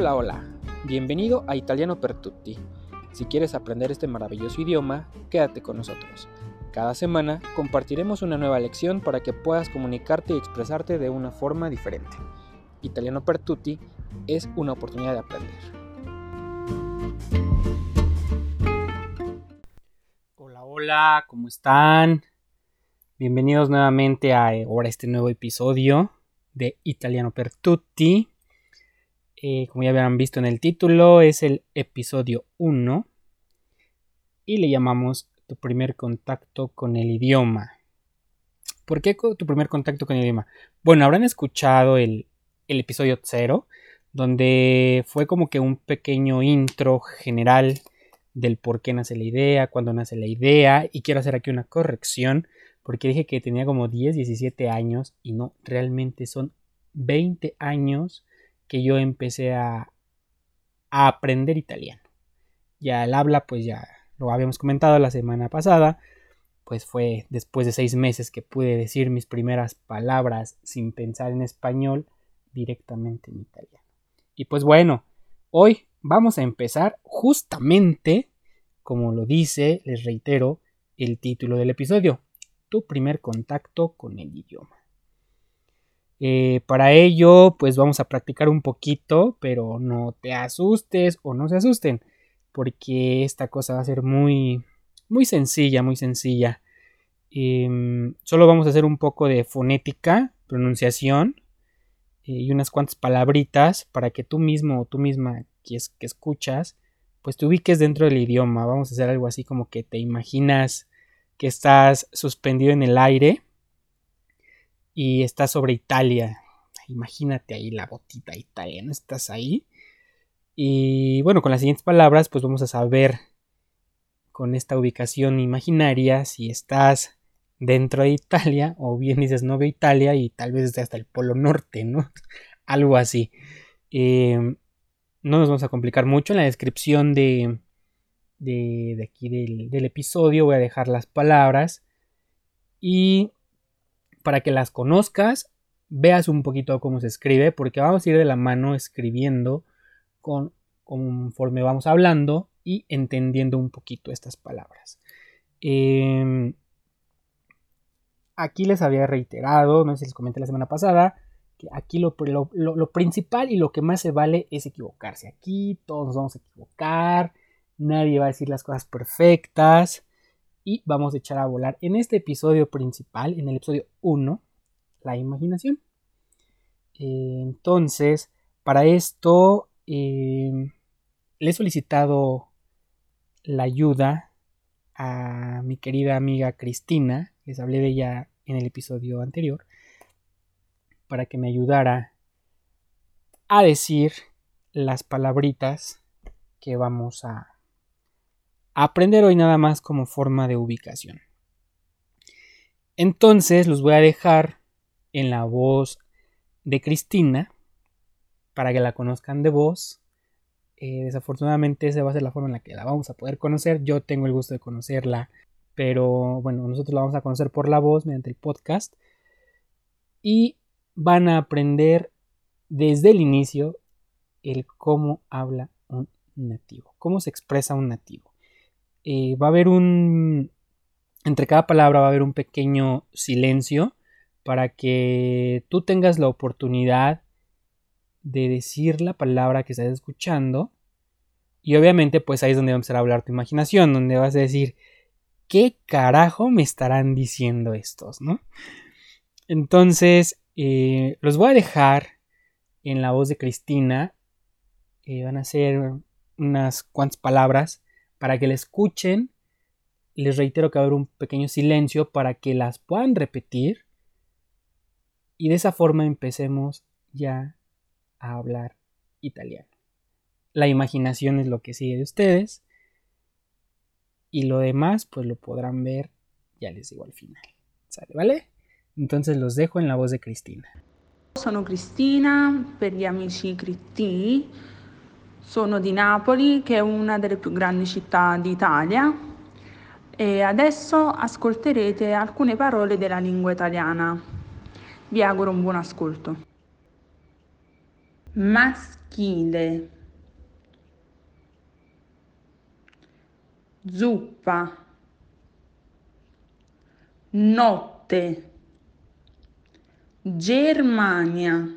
Hola, hola. Bienvenido a Italiano per Tutti. Si quieres aprender este maravilloso idioma, quédate con nosotros. Cada semana compartiremos una nueva lección para que puedas comunicarte y expresarte de una forma diferente. Italiano per Tutti es una oportunidad de aprender. Hola, hola, ¿cómo están? Bienvenidos nuevamente a ahora este nuevo episodio de Italiano per Tutti. Eh, como ya habrán visto en el título, es el episodio 1 y le llamamos tu primer contacto con el idioma. ¿Por qué tu primer contacto con el idioma? Bueno, habrán escuchado el, el episodio 0, donde fue como que un pequeño intro general del por qué nace la idea, cuándo nace la idea, y quiero hacer aquí una corrección, porque dije que tenía como 10, 17 años, y no, realmente son 20 años que yo empecé a, aprender italiano. Ya el habla, pues ya lo habíamos comentado la semana pasada, pues fue después de seis meses que pude decir mis primeras palabras sin pensar en español directamente en italiano. Y pues bueno, hoy vamos a empezar justamente, como lo dice, les reitero, el título del episodio, tu primer contacto con el idioma. Eh, para ello, pues vamos a practicar un poquito, pero no te asustes o no se asusten, porque esta cosa va a ser muy, muy sencilla, muy sencilla. Em, solo vamos a hacer un poco de fonética, pronunciación eh, y unas cuantas palabritas para que tú mismo o tú misma que, que escuchas, pues te ubiques dentro del idioma. Vamos a hacer algo así como que te imaginas que estás suspendido en el aire y estás sobre Italia. Imagínate ahí la botita italiana, estás ahí. Y bueno, con las siguientes palabras, pues vamos a saber con esta ubicación imaginaria si estás dentro de Italia o bien dices no veo Italia y tal vez hasta el Polo Norte, ¿no? Algo así. Em, no nos vamos a complicar mucho en la descripción de, de, aquí del, del, episodio. Voy a dejar las palabras y para que las conozcas, veas un poquito cómo se escribe, porque vamos a ir de la mano escribiendo con, conforme vamos hablando y entendiendo un poquito estas palabras. Em, aquí les había reiterado, no sé si les comenté la semana pasada, que aquí lo, lo, principal y lo que más se vale es equivocarse. Aquí todos nos vamos a equivocar, nadie va a decir las cosas perfectas y vamos a echar a volar en este episodio principal, en el episodio 1, la imaginación. entonces, para esto eh, le he solicitado la ayuda a mi querida amiga Cristina, les hablé de ella en el episodio anterior, para que me ayudara a decir las palabritas que vamos a aprender hoy nada más como forma de ubicación. Entonces los voy a dejar en la voz de Cristina para que la conozcan de voz. Eh, desafortunadamente esa va a ser la forma en la que la vamos a poder conocer. Yo tengo el gusto de conocerla, pero bueno, nosotros la vamos a conocer por la voz mediante el podcast. Y van a aprender desde el inicio el cómo habla un nativo, cómo se expresa un nativo. Eh, va a haber un, entre cada palabra va a haber un pequeño silencio para que tú tengas la oportunidad de decir la palabra que estás escuchando. Y obviamente pues ahí es donde va a empezar a hablar tu imaginación, donde vas a decir, ¿qué carajo me estarán diciendo estos? ¿no? Entonces, eh, los voy a dejar en la voz de Cristina. Eh, van a ser unas cuantas palabras para que la escuchen. Les reitero que va a haber un pequeño silencio para que las puedan repetir. Y de esa forma empecemos ya a hablar italiano. La imaginación es lo que sigue de ustedes. Y lo demás, pues lo podrán ver, ya les digo al final. ¿Sale? ¿Vale? Entonces los dejo en la voz de Cristina. Sono Cristina, per gli amici Critti. Sono di Napoli, che è una delle più grandi città d'Italia. E adesso ascolterete alcune parole della lingua italiana. Vi auguro un buon ascolto. Maschile zuppa, notte, Germania,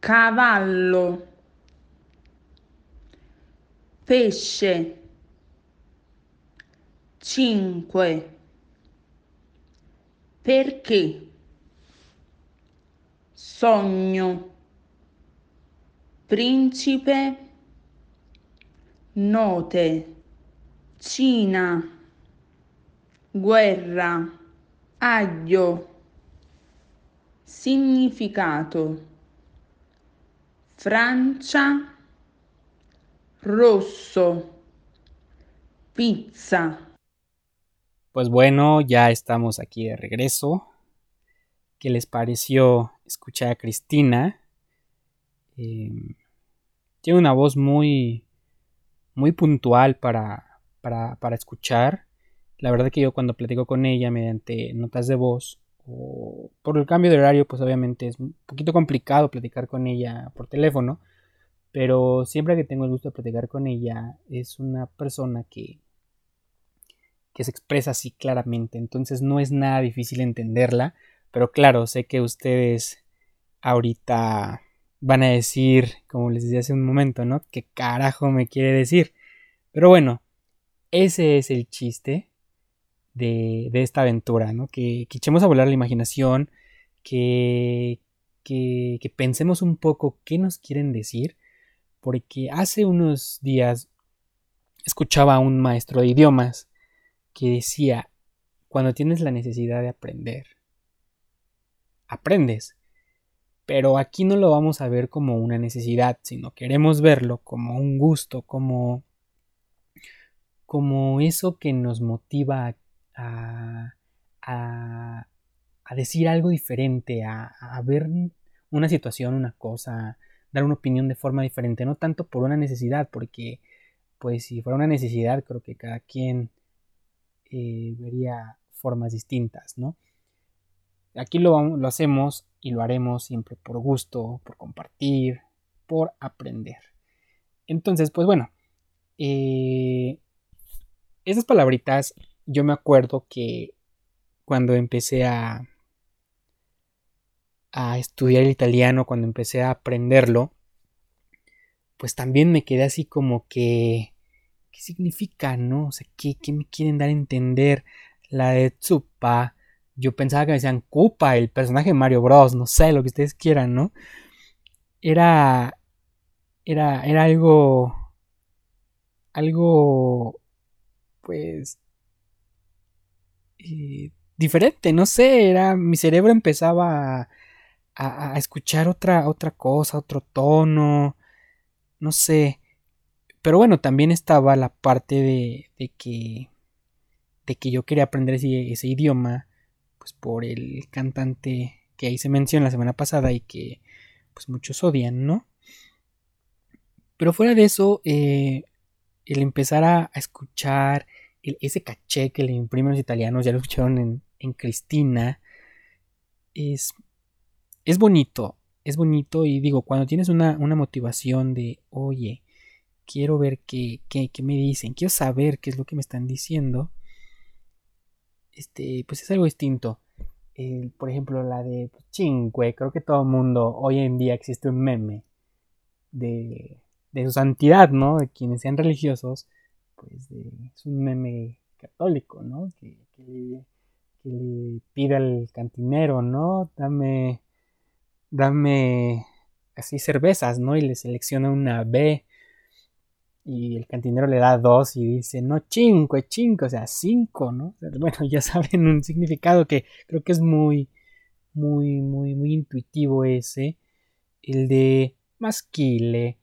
cavallo, pesce, cinque, perché, sogno, principe, note, Cina, guerra, aglio, significato, Francia, rosso, pizza. Pues bueno, ya estamos aquí de regreso. ¿Qué les pareció escuchar a Cristina? Eh, tiene una voz muy, muy puntual para, para, para escuchar. La verdad que yo cuando platico con ella mediante notas de voz o por el cambio de horario, pues obviamente es un poquito complicado platicar con ella por teléfono. Pero siempre que tengo el gusto de platicar con ella, es una persona que, que se expresa así claramente. Entonces no es nada difícil entenderla. Pero claro, sé que ustedes ahorita van a decir, como les decía hace un momento, ¿no? ¿Qué carajo me quiere decir? Pero bueno, ese es el chiste de, de esta aventura, ¿no? Que, que, echemos a volar la imaginación, que, que, que pensemos un poco qué nos quieren decir, porque hace unos días escuchaba a un maestro de idiomas que decía, cuando tienes la necesidad de aprender, aprendes. Pero aquí no lo vamos a ver como una necesidad, sino queremos verlo como un gusto, como, como eso que nos motiva a, a, a decir algo diferente, a, a, ver una situación, una cosa, dar una opinión de forma diferente, no tanto por una necesidad, porque pues si fuera una necesidad creo que cada quien eh, vería formas distintas, ¿no? Aquí lo, lo hacemos y lo haremos siempre por gusto, por compartir, por aprender. Entonces, pues bueno, eh, esas palabritas yo me acuerdo que cuando empecé a, a estudiar el italiano, cuando empecé a aprenderlo, pues también me quedé así como que, ¿qué significa, no? O sea, ¿qué, me quieren dar a entender? La de Tsupa, yo pensaba que me decían Koopa, el personaje de Mario Bros, no sé, lo que ustedes quieran, ¿no? Era. Era, era algo. Algo. Pues. Eh, diferente, no sé, era. Mi cerebro empezaba a, a, escuchar otra, otra cosa, otro tono. No sé. Pero bueno, también estaba la parte de, de que. de que yo quería aprender ese, idioma pues, por el cantante que ahí se menciona la semana pasada y que pues muchos odian, ¿no? Pero fuera de eso, eh, el empezar a, escuchar ese caché que le imprimen los italianos, ya lo escucharon en, en Cristina, es, es bonito, es bonito y digo, cuando tienes una, una motivación de, oye, quiero ver qué, qué, qué me dicen, quiero saber qué es lo que me están diciendo, este, pues es algo distinto. Por ejemplo, la de Chinque, creo que todo el mundo, hoy en día existe un meme de, de su santidad, ¿no? De quienes sean religiosos, pues de, es un meme católico, ¿no? Que, que, que, le pide al cantinero, ¿no? Dame, dame así cervezas, ¿no? Y le selecciona una B y el cantinero le da dos y dice, no, cinco, cinco, o sea, cinco, ¿no? Bueno, ya saben un significado que creo que es muy, muy, muy, muy intuitivo ese, el de masquile.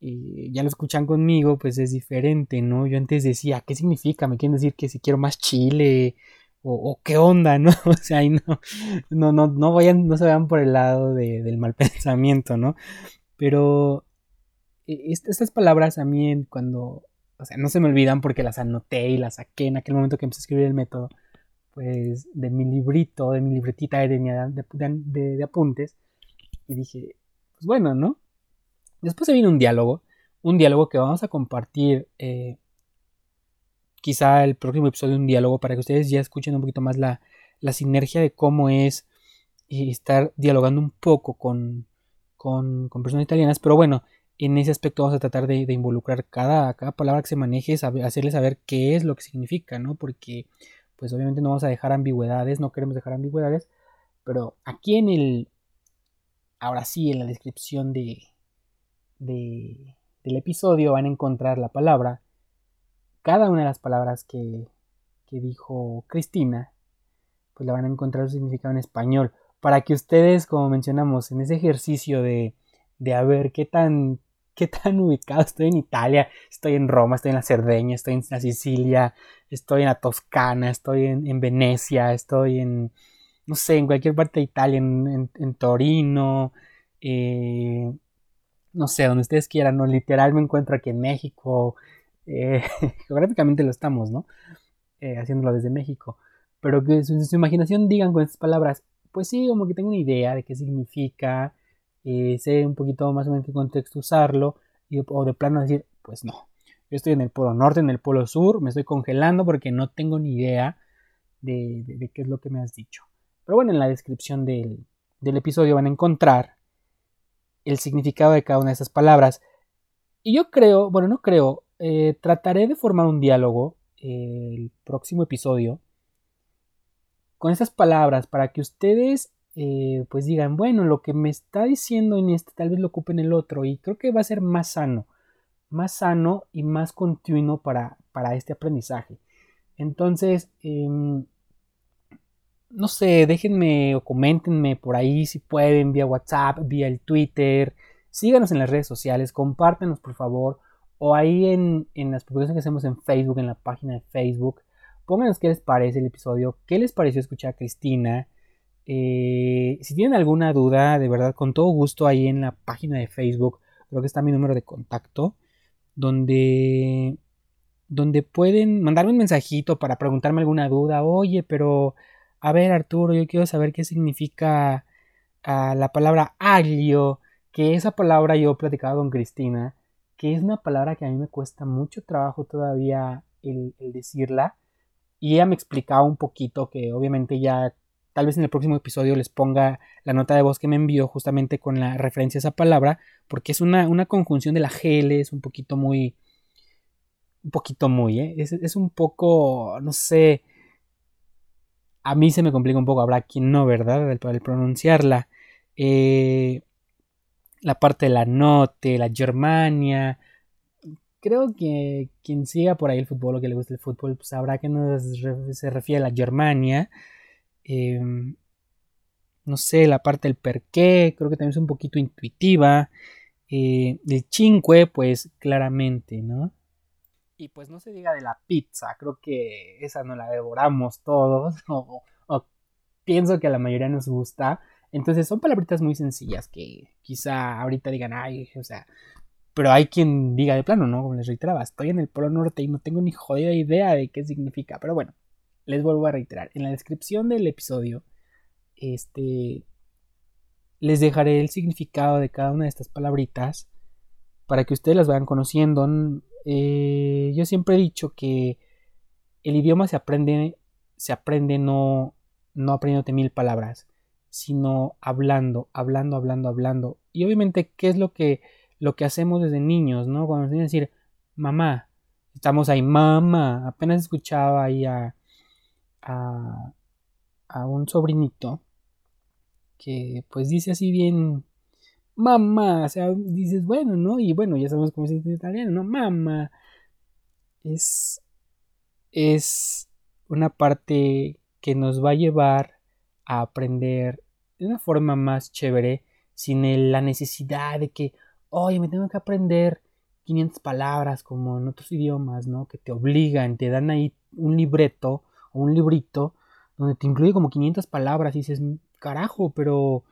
Y ya lo escuchan conmigo, pues es diferente, ¿no? Yo antes decía, ¿qué significa? ¿Me quieren decir que si quiero más chile? O, qué onda, ¿no? O sea, no, no, no, no vayan, no se vayan por el lado de, del mal pensamiento, ¿no? Pero estas palabras a mí cuando, o sea, no se me olvidan porque las anoté y las saqué en aquel momento que empecé a escribir el método, pues de mi librito, de mi libretita de, de apuntes, y dije, pues bueno, ¿no? Después se viene un diálogo, un diálogo que vamos a compartir eh, quizá el próximo episodio, un diálogo para que ustedes ya escuchen un poquito más la, la sinergia de cómo es estar dialogando un poco con, con, personas italianas, pero bueno, en ese aspecto vamos a tratar de, involucrar cada, cada, palabra que se maneje, hacerles saber qué es lo que significa, ¿no? Porque pues obviamente no vamos a dejar ambigüedades, no queremos dejar ambigüedades, pero aquí en el, ahora sí, en la descripción de, de, del episodio van a encontrar la palabra, cada una de las palabras que, que dijo Cristina, pues la van a encontrar su significado en español, para que ustedes, como mencionamos, en ese ejercicio de, de a ver qué tan, qué tan ubicado estoy en Italia, estoy en Roma, estoy en la Cerdeña, estoy en la Sicilia, estoy en la Toscana, estoy en, Venecia, estoy en, no sé, en cualquier parte de Italia, en, en, Torino, eh, no sé, donde ustedes quieran, ¿no? Literal me encuentro aquí en México, eh, geográficamente lo estamos, ¿no? Eh, haciéndolo desde México. Pero que su, imaginación digan con estas palabras, pues sí, como que tengo una idea de qué significa, eh, sé un poquito más o menos en qué contexto usarlo, y, o de plano decir, pues no, yo estoy en el polo norte, en el polo sur, me estoy congelando porque no tengo ni idea de, qué es lo que me has dicho. Pero bueno, en la descripción del, episodio van a encontrar el significado de cada una de esas palabras. Y yo creo, bueno, no creo, eh, trataré de formar un diálogo eh, el próximo episodio con esas palabras para que ustedes eh, pues digan, bueno, lo que me está diciendo en este tal vez lo ocupe en el otro y creo que va a ser más sano, más sano y más continuo para, para este aprendizaje. Entonces, em, no sé, déjenme o coméntenme por ahí si pueden, vía WhatsApp, vía el Twitter, síganos en las redes sociales, compártenos por favor, o ahí en, en las publicaciones que hacemos en Facebook, en la página de Facebook, Pónganos qué les parece el episodio, qué les pareció escuchar a Cristina. Eh, si tienen alguna duda, de verdad, con todo gusto ahí en la página de Facebook, creo que está mi número de contacto, donde, donde pueden mandarme un mensajito para preguntarme alguna duda. Oye, pero, a ver Arturo, yo quiero saber qué significa ah, la palabra aglio, que esa palabra yo he platicado con Cristina, que es una palabra que a mí me cuesta mucho trabajo todavía el decirla y ella me explicaba un poquito que obviamente ya tal vez en el próximo episodio les ponga la nota de voz que me envió justamente con la referencia a esa palabra, porque es una, conjunción de la GL, es un poquito muy... Un poquito muy, ¿eh? Es, un poco, no sé, a mí se me complica un poco, habrá quien no, ¿verdad? El, pronunciarla. Eh, la parte de la note, la Germania, creo que quien siga por ahí el fútbol o que le guste el fútbol pues sabrá que no se refiere a la Germania. Em, no sé, la parte del per qué, creo que también es un poquito intuitiva. Eh, el cinque, pues claramente, ¿no? Y pues no se diga de la pizza, creo que esa no la devoramos todos, o pienso que a la mayoría nos gusta. Entonces son palabritas muy sencillas que quizá ahorita digan, ay, o sea, pero hay quien diga de plano, ¿no? Como les reiteraba, estoy en el Polo Norte y no tengo ni jodida idea de qué significa. Pero bueno, les vuelvo a reiterar. En la descripción del episodio, este, les dejaré el significado de cada una de estas palabritas para que ustedes las vayan conociendo. Eh, yo siempre he dicho que el idioma se aprende, se aprende no, no aprendiéndote mil palabras, sino hablando, hablando, hablando, hablando. Y obviamente, ¿qué es lo que lo que hacemos desde niños, ¿no? Cuando nos que decir, mamá, estamos ahí, mamá. Apenas escuchaba ahí a, a, a un sobrinito que pues dice así bien, mamá, o sea, dices, bueno, ¿no? Y bueno, ya sabemos cómo se dice en italiano, ¿no? Mamá. Es, es una parte que nos va a llevar a aprender de una forma más chévere, sin la necesidad de que, oye, me tengo que aprender 500 palabras como en otros idiomas, ¿no? Que te obligan, te dan ahí un libreto o un librito donde te incluye como 500 palabras y dices, carajo, pero,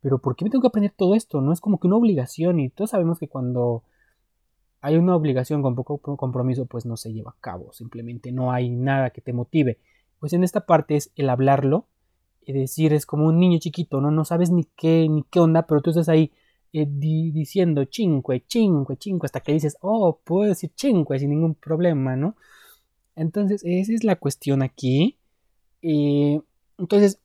pero ¿por qué me tengo que aprender todo esto? No es como que una obligación y todos sabemos que cuando hay una obligación con poco compromiso, pues no se lleva a cabo, simplemente no hay nada que te motive. Pues en esta parte es el hablarlo, decir, es como un niño chiquito, ¿no? No sabes ni qué, ni qué onda, pero tú estás ahí eh, diciendo cinque, cinque, cinque, hasta que dices, oh, puedo decir cinque sin ningún problema, ¿no? Entonces, esa es la cuestión aquí. Eh, entonces,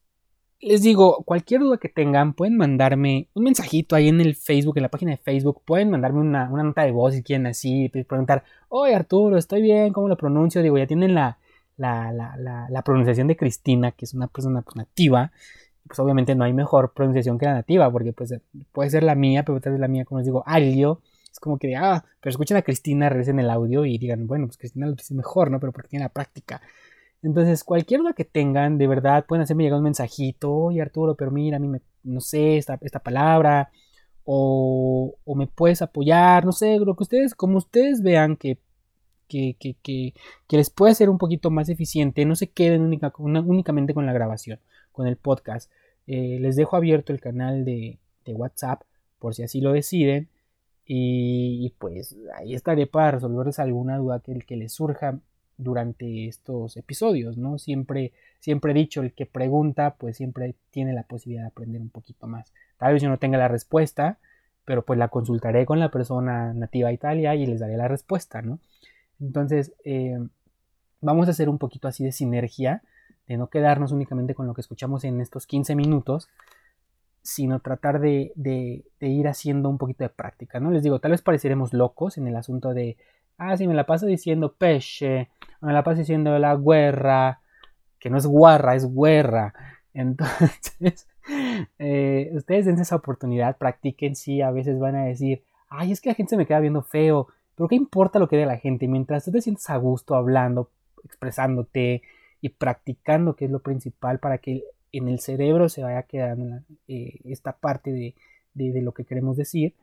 les digo, cualquier duda que tengan, pueden mandarme un mensajito ahí en el Facebook, en la página de Facebook. Pueden mandarme una, nota de voz si quieren así, preguntar, oye Arturo, estoy bien, ¿cómo lo pronuncio? Digo, ya tienen la, la, la, la pronunciación de Cristina, que es una persona pues, nativa. Pues obviamente no hay mejor pronunciación que la nativa, porque pues puede ser la mía, pero tal vez la mía, como les digo, alio. Es como que, ah, pero escuchen a Cristina, regresen el audio y digan, bueno, pues Cristina lo dice mejor, ¿no? Pero porque tiene la práctica. Entonces, cualquier duda que tengan, de verdad, pueden hacerme llegar un mensajito, oye Arturo, pero mira, a mí me, no sé, esta, esta palabra, o, o, me puedes apoyar, no sé, lo que ustedes, como ustedes vean que, que, que, que, les puede ser un poquito más eficiente, no se queden única, únicamente con la grabación, con el podcast. Eh, les dejo abierto el canal de, de, WhatsApp por si así lo deciden. Y, y, pues ahí estaré para resolverles alguna duda que, que les surja durante estos episodios, ¿no? Siempre, siempre he dicho, el que pregunta, pues siempre tiene la posibilidad de aprender un poquito más. Tal vez yo no tenga la respuesta, pero pues la consultaré con la persona nativa de Italia y les daré la respuesta, ¿no? Entonces, eh, vamos a hacer un poquito así de sinergia, de no quedarnos únicamente con lo que escuchamos en estos 15 minutos, sino tratar de, ir haciendo un poquito de práctica, ¿no? Les digo, tal vez pareceremos locos en el asunto de Ah, sí, me la paso diciendo peche, me la paso diciendo la guerra, que no es guarra, es guerra. Entonces, eh, ustedes den esa oportunidad, practiquen, sí, a veces van a decir, ay, es que la gente se me queda viendo feo, pero ¿qué importa lo que diga la gente? Mientras tú te sientes a gusto hablando, expresándote y practicando, que es lo principal para que en el cerebro se vaya quedando eh, esta parte de, lo que queremos decir,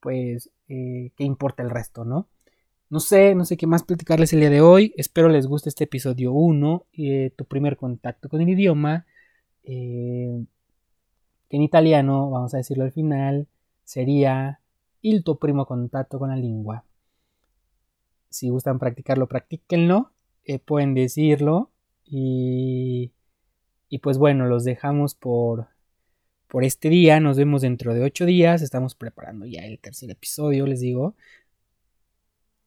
pues, eh, ¿qué importa el resto, no? No sé, no sé qué más platicarles el día de hoy. Espero les guste este episodio 1, eh, tu primer contacto con el idioma. Que en italiano, vamos a decirlo al final, sería il tuo primo contacto con la lengua. Si gustan practicarlo, practíquenlo. Eh, pueden decirlo. Y, y pues bueno, los dejamos por, por este día. Nos vemos dentro de 8 días. Estamos preparando ya el tercer episodio, les digo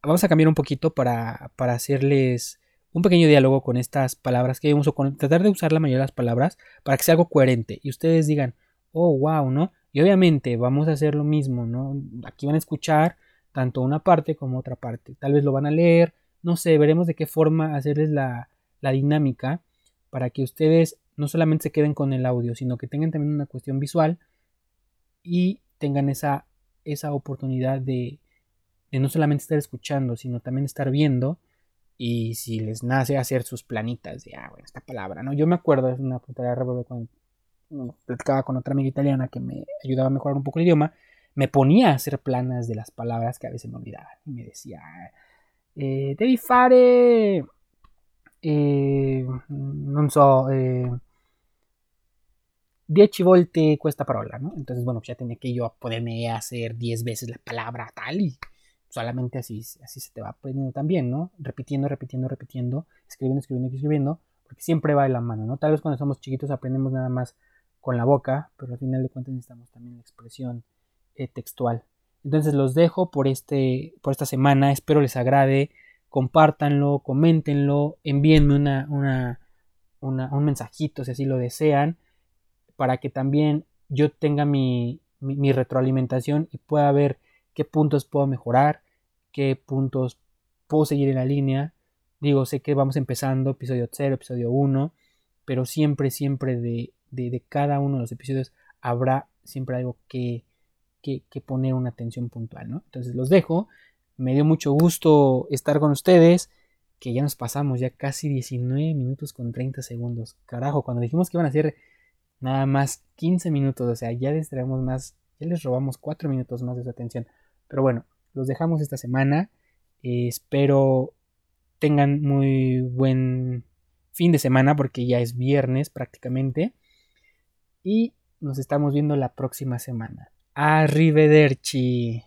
vamos a cambiar un poquito para, para hacerles un pequeño diálogo con estas palabras que vemos o con tratar de usar la mayoría de las palabras para que sea algo coherente y ustedes digan, oh, wow, ¿no? Y obviamente vamos a hacer lo mismo, ¿no? Aquí van a escuchar tanto una parte como otra parte. Tal vez lo van a leer, no sé, veremos de qué forma hacerles la, la dinámica para que ustedes no solamente se queden con el audio, sino que tengan también una cuestión visual y tengan esa, esa oportunidad de, no solamente estar escuchando, sino también estar viendo y si les nace hacer sus planitas de, ah, bueno, esta palabra, ¿no? Yo me acuerdo, es una puntada de cuando platicaba con otra amiga italiana que me ayudaba a mejorar un poco el idioma, me ponía a hacer planas de las palabras que a veces me olvidaban y me decía, eh, devi fare, eh, non so, eh, 10 volte questa parola, ¿no? Entonces, bueno, pues ya tenía que yo ponerme a hacer 10 veces la palabra tal y solamente así, así se te va aprendiendo también, ¿no? Repitiendo, repitiendo, repitiendo, escribiendo, escribiendo, escribiendo, porque siempre va de la mano, ¿no? Tal vez cuando somos chiquitos aprendemos nada más con la boca, pero al final de cuentas necesitamos también la expresión eh, textual. Entonces los dejo por, este, por esta semana, espero les agrade, compártanlo, coméntenlo, envíenme una, una, un mensajito si así lo desean, para que también yo tenga mi, mi retroalimentación y pueda ver qué puntos puedo mejorar, qué puntos puedo seguir en la línea. Digo, sé que vamos empezando episodio 0, episodio 1, pero siempre, siempre de, de, cada uno de los episodios habrá siempre algo que, que, poner una atención puntual, ¿no? Entonces los dejo. Me dio mucho gusto estar con ustedes, que ya nos pasamos ya casi 19 minutos con 30 segundos. Carajo, cuando dijimos que iban a ser nada más 15 minutos, o sea, ya les traemos más, ya les robamos 4 minutos más de su atención. Pero bueno, los dejamos esta semana. Eh, espero tengan muy buen fin de semana porque ya es viernes prácticamente. Y nos estamos viendo la próxima semana. Arrivederci.